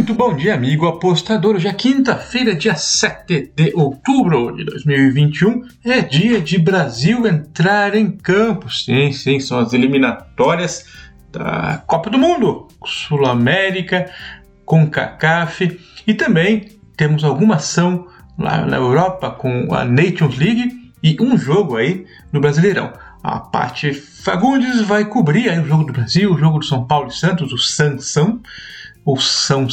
Muito bom dia, amigo apostador. Hoje é quinta-feira, dia 7 de outubro de 2021. É dia de Brasil entrar em campo. Sim, sim, são as eliminatórias da Copa do Mundo, Sul-América, com CACAF e também temos alguma ação lá na Europa com a Nations League e um jogo aí no Brasileirão. A Paty Fagundes vai cobrir aí o jogo do Brasil, o jogo do São Paulo e Santos, o Sansão ou San.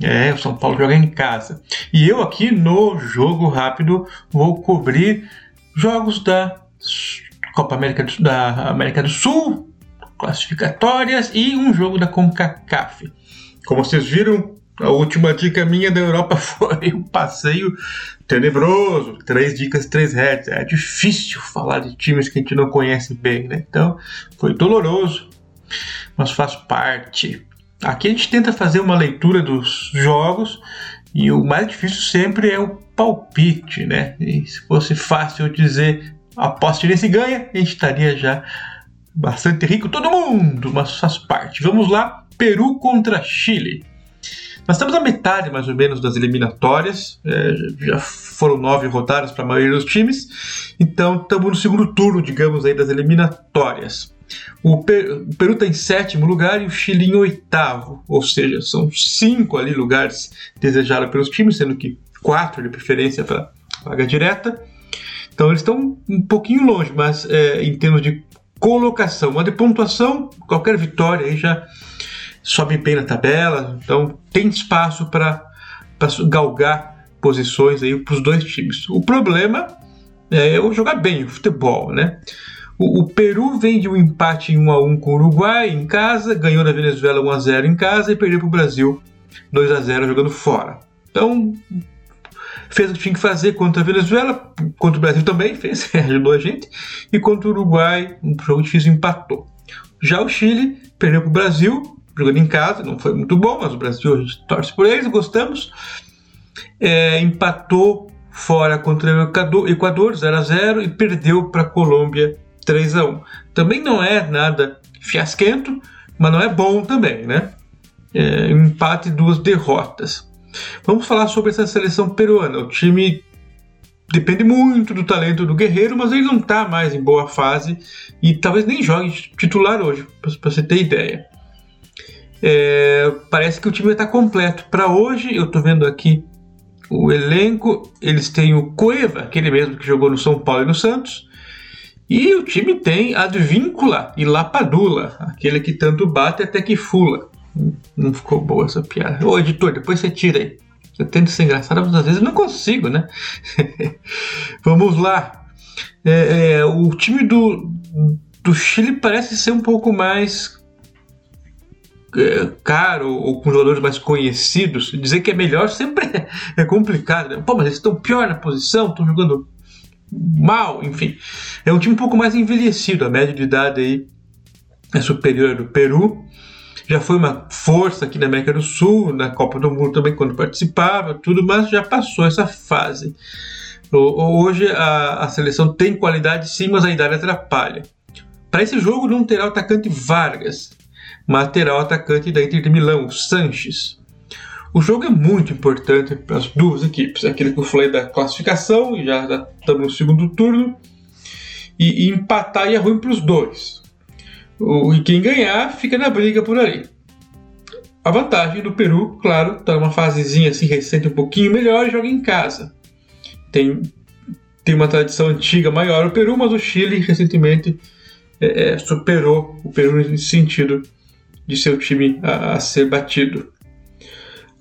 É, o São Paulo joga em casa. E eu aqui no Jogo Rápido vou cobrir jogos da Copa América do, da América do Sul, classificatórias e um jogo da CONCACAF. Como vocês viram, a última dica minha da Europa foi um passeio tenebroso. Três dicas, três heads. É difícil falar de times que a gente não conhece bem, né? Então, foi doloroso, mas faz parte. Aqui a gente tenta fazer uma leitura dos jogos e o mais difícil sempre é o palpite, né? E se fosse fácil dizer aposte nesse ganha, a gente estaria já bastante rico, todo mundo, mas faz parte. Vamos lá, Peru contra Chile. Nós estamos na metade mais ou menos das eliminatórias, é, já foram nove rodadas para a maioria dos times, então estamos no segundo turno, digamos, aí das eliminatórias. O Peru está em sétimo lugar e o Chile em oitavo, ou seja, são cinco ali lugares desejados pelos times, sendo que quatro de preferência para vaga direta. Então eles estão um pouquinho longe, mas é, em termos de colocação, mas de pontuação, qualquer vitória aí já sobe bem na tabela, então tem espaço para galgar posições aí para os dois times. O problema é eu jogar bem o futebol, né? O, o, Peru vem de um empate em 1 a 1 com o Uruguai em casa, ganhou na Venezuela 1 a 0 em casa e perdeu para o Brasil 2 a 0 jogando fora. Então, fez o que tinha que fazer contra a Venezuela, contra o Brasil também fez, ajudou a gente, e contra o Uruguai, um jogo difícil, empatou. Já o Chile perdeu para o Brasil, jogando em casa, não foi muito bom, mas o Brasil a gente torce por eles, gostamos. É, empatou fora contra o Equador 0 a 0 e perdeu para a Colômbia 3 a 1 Também não é nada fiasquento, mas não é bom também, né? É, empate e duas derrotas. Vamos falar sobre essa seleção peruana. O time depende muito do talento do Guerreiro, mas ele não está mais em boa fase e talvez nem jogue titular hoje, para você ter ideia. É, parece que o time está completo. Para hoje, eu estou vendo aqui o elenco. Eles têm o Cueva, aquele mesmo que jogou no São Paulo e no Santos. E o time tem Advíncula e Lapadula, aquele que tanto bate até que fula. Não ficou boa essa piada. Ô editor, depois você tira aí. Eu tento ser engraçado, mas às vezes não consigo, né? Vamos lá. É, é, o time do, do Chile parece ser um pouco mais é, caro ou com jogadores mais conhecidos. Dizer que é melhor sempre é complicado. Né? Pô, mas eles estão pior na posição, estão jogando mal, enfim. É um time um pouco mais envelhecido, a média de idade aí é superior do Peru. Já foi uma força aqui na América do Sul, na Copa do Mundo também quando participava, tudo, mas já passou essa fase. Hoje a, a seleção tem qualidade sim, mas a idade atrapalha. Para esse jogo não terá o atacante Vargas, mas terá o atacante da Inter de Milão, Sanches. O jogo é muito importante para as duas equipes. Aquilo que eu falei da classificação, e já, estamos no segundo turno. E, e empatar é ruim para os dois. O, e quem ganhar fica na briga por ali. A vantagem do Peru, claro, está numa fasezinha assim recente um pouquinho melhor e joga em casa. Tem, tem uma tradição antiga maior o Peru, mas o Chile recentemente é, é, superou o Peru nesse sentido de ser o time a, a ser batido.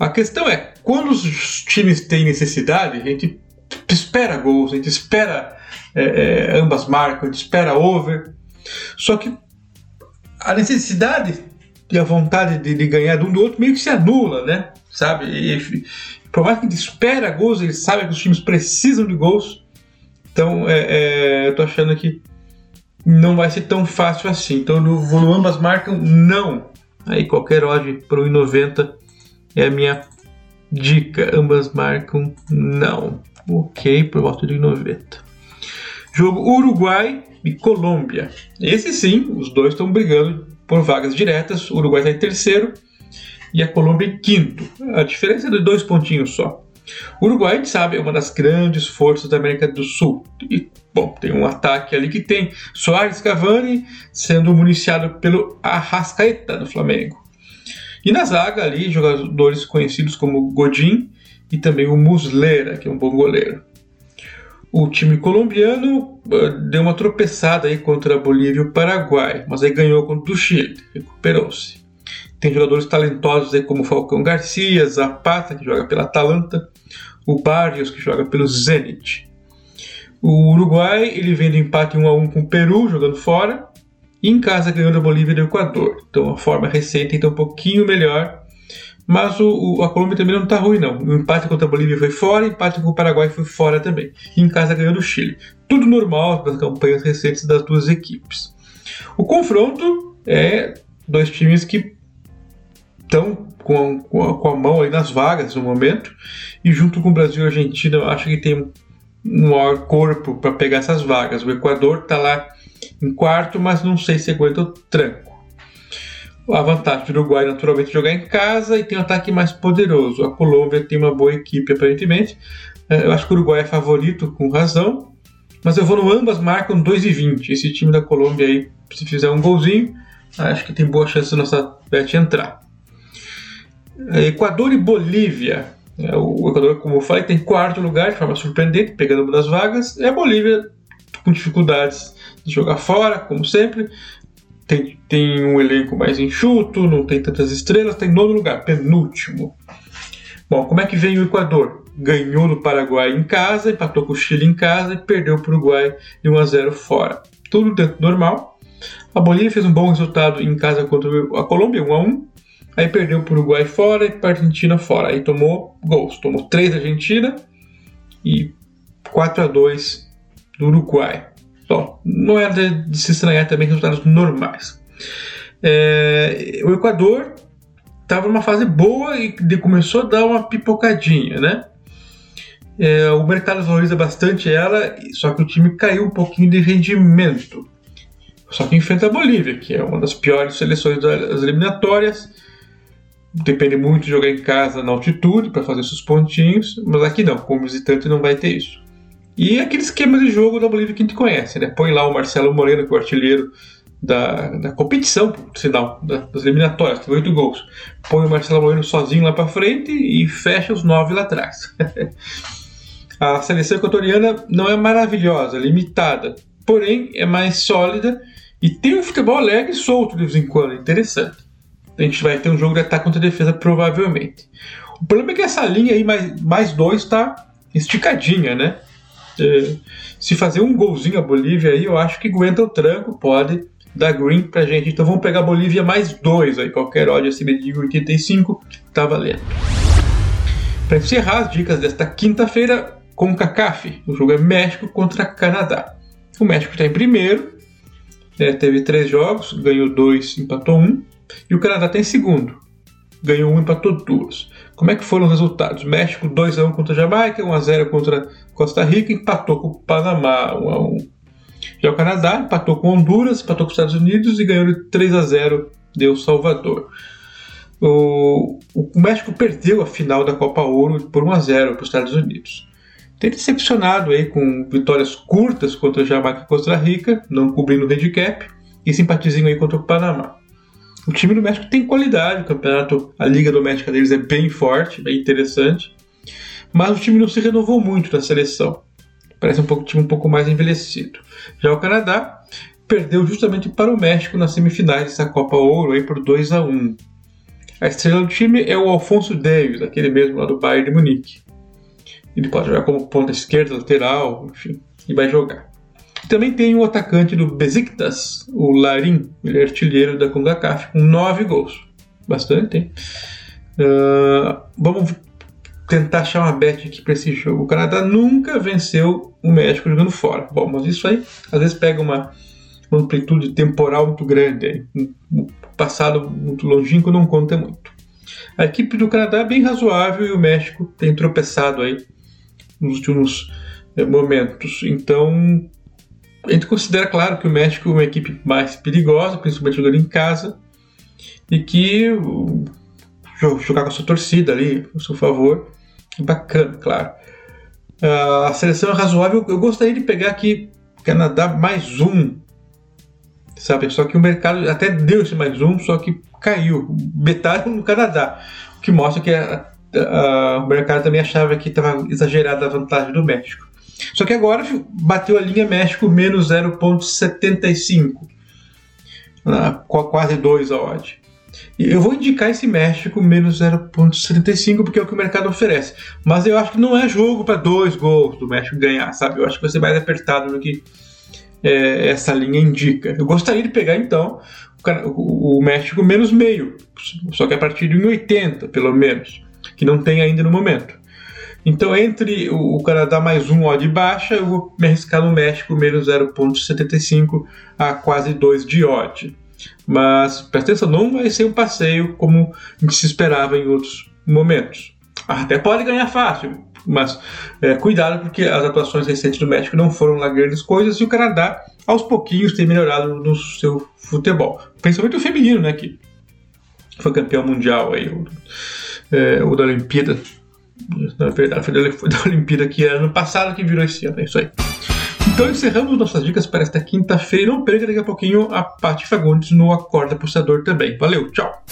A questão é, quando os times têm necessidade, a gente espera gols, a gente espera é, é, ambas marcas, a gente espera over. Só que a necessidade e a vontade de, de, ganhar de um do outro meio que se anula, né? Sabe? E, por mais que a gente espera gols, eles sabem que os times precisam de gols. Então, é, é, eu tô achando que não vai ser tão fácil assim. Então, no ambas marcam, não. Aí qualquer odd para 1,90 é a minha dica. Ambas marcam não. Ok, por volta de 90. Jogo Uruguai e Colômbia. Esse sim, os dois estão brigando por vagas diretas. O Uruguai está em terceiro e a Colômbia em quinto. A diferença é de dois pontinhos só. O Uruguai, a gente sabe, é uma das grandes forças da América do Sul. E, bom, tem um ataque ali que tem Soares Cavani sendo municiado pelo Arrascaeta do Flamengo. E na zaga ali, jogadores conhecidos como Godin e também o Muslera, que é um bom goleiro. O time colombiano uh, deu uma tropeçada aí contra a Bolívia e o Paraguai, mas aí ganhou contra o Chile, recuperou-se. Tem jogadores talentosos aí como Falcão Garcia, Zapata, que joga pela Atalanta, o Barrios, que joga pelo Zenit. O Uruguai ele vem do empate 1 a 1 com o Peru, jogando fora, e em casa ganhou da Bolívia e do Equador. Então a forma recente está um pouquinho melhor mas o, o, a Colômbia também não está ruim, não. O empate contra a Bolívia foi fora, o empate com o Paraguai foi fora também. E em casa ganhou do Chile. Tudo normal das campanhas recentes das duas equipes. O confronto é dois times que estão com, com, a, com a mão aí nas vagas no momento. E junto com o Brasil e a Argentina, eu acho que tem um maior corpo para pegar essas vagas. O Equador está lá em quarto, mas não sei se aguenta o tranco. A vantagem do Uruguai naturalmente jogar em casa e tem um ataque mais poderoso. A Colômbia tem uma boa equipe aparentemente. É, eu acho que o Uruguai é favorito com razão, mas eu vou no ambas marcam 2,20. Esse time da Colômbia aí, se fizer um golzinho, acho que tem boa chance da nossa bet entrar. É, Equador e Bolívia. É, o Equador, como eu falei, tem quarto lugar de forma surpreendente, pegando uma das vagas. E a Bolívia com dificuldades de jogar fora, como sempre tem, tem um elenco mais enxuto, não tem tantas estrelas, tem nono lugar, penúltimo. Bom, como é que vem o Equador? Ganhou no Paraguai em casa, empatou com o Chile em casa e perdeu para o Uruguai de 1 a 0 fora. Tudo dentro normal. A Bolívia fez um bom resultado em casa contra a Colômbia, 1 a 1 Aí perdeu para o Uruguai fora e para a Argentina fora. Aí tomou gols. Tomou 3 da Argentina e 4 a 2 do Uruguai. Bom, não é de, de se estranhar também resultados normais. É, o Equador estava numa fase boa e começou a dar uma pipocadinha, né? É, o mercado valoriza bastante ela, só que o time caiu um pouquinho de rendimento. Só que enfrenta a Bolívia, que é uma das piores seleções das eliminatórias. Depende muito de jogar em casa na altitude para fazer seus pontinhos, mas aqui não, como visitante não vai ter isso. E aquele esquema de jogo da Bolívia que a gente conhece, né? Põe lá o Marcelo Moreno, que é o artilheiro da, da competição, por sinal, da, das eliminatórias, tem oito gols. Põe o Marcelo Moreno sozinho lá para frente e fecha os nove lá atrás. a seleção equatoriana não é maravilhosa, é limitada, porém é mais sólida e tem um futebol alegre e solto de vez em quando, interessante. A gente vai ter um jogo de ataque contra defesa, provavelmente. O problema é que essa linha aí, mais, mais dois, está esticadinha, né? É, se fazer um golzinho a Bolívia aí, eu acho que aguenta o tranco, pode dar green pra gente. Então vamos pegar a Bolívia mais dois aí, qualquer ódio acima de 85, tá valendo. Para encerrar as dicas desta quinta-feira, com o CACAF, o jogo é México contra Canadá. O México está em primeiro, é, teve três jogos, ganhou dois, empatou um, e o Canadá está em segundo, ganhou um, empatou duas. Como é que foram os resultados? México 2x1 contra Jamaica, 1x0 contra Costa Rica, empatou com o Panamá 1x1. Já o Canadá empatou com Honduras, empatou com os Estados Unidos e ganhou de 3x0 deu Salvador. O, o México perdeu a final da Copa Ouro por 1x0 para os Estados Unidos. Tem decepcionado aí com vitórias curtas contra Jamaica e Costa Rica, não cobrindo o handicap, e simpatizinho aí contra o Panamá. O time do México tem qualidade, o campeonato, a liga doméstica deles é bem forte, bem interessante, mas o time não se renovou muito na seleção. Parece um pouco, time um pouco mais envelhecido. Já o Canadá perdeu justamente para o México nas semifinais dessa Copa Ouro aí por 2 a 1. A estrela do time é o Alfonso Davis, aquele mesmo lá do Bayern de Munique. Ele pode jogar como ponta esquerda, lateral, enfim, e vai jogar. Também tem o atacante do Besiktas, o Larin, ele é artilheiro da CONCACAF, com nove gols. Bastante, hein? Uh, vamos tentar achar uma bet aqui para esse jogo. O Canadá nunca venceu o México jogando fora. Bom, mas isso aí às vezes pega uma, uma amplitude temporal muito grande. Um passado muito longínquo não conta muito. A equipe do Canadá é bem razoável e o México tem tropeçado aí nos últimos eh, momentos. Então a gente considera, claro, que o México é uma equipe mais perigosa, principalmente jogando em casa, e que jogar com a sua torcida ali, a seu favor. Bacana, claro. Uh, a seleção é razoável. Eu gostaria de pegar aqui Canadá mais um. Sabe? Só que o mercado até deu esse mais um, só que caiu. Metade no Canadá. O que mostra que a, a, o mercado também achava que estava exagerada a vantagem do México. Só que agora bateu a linha México menos 0,75. Quase 2 a odd. Eu vou indicar esse México menos 0,75 porque é o que o mercado oferece. Mas eu acho que não é jogo para dois gols do México ganhar, sabe? Eu acho que vai ser mais apertado do que é, essa linha indica. Eu gostaria de pegar então o, o México menos meio, só que a partir de 1,80 pelo menos, que não tem ainda no momento. Então, entre o, Canadá mais um odd baixa, eu vou me arriscar no México menos 0,75 a quase 2 de odd. Mas presta atenção, não vai ser um passeio como se esperava em outros momentos. Até pode ganhar fácil, mas é, cuidado porque as atuações recentes do México não foram lá grandes coisas e o Canadá aos pouquinhos tem melhorado no seu futebol, principalmente o feminino, né, que foi campeão mundial aí, é, o da Olimpíada, na verdade foi da, Olimpíada que era ano passado que virou esse ano, é isso aí. Então encerramos nossas dicas para esta quinta-feira. Não perca daqui a pouquinho a Paty Fagundes no Acorda Apostador também. Valeu, tchau!